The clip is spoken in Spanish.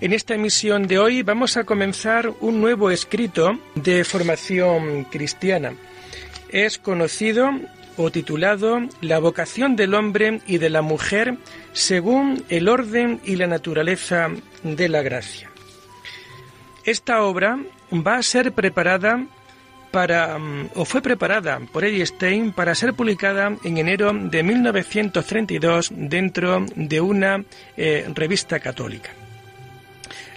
En esta emisión de hoy vamos a comenzar un nuevo escrito de formación cristiana. Es conocido o titulado La vocación del hombre y de la mujer según el orden y la naturaleza de la gracia. Esta obra va a ser preparada para, mm, o fue preparada por Edith Stein para ser publicada en enero de 1932 dentro de una eh, revista católica.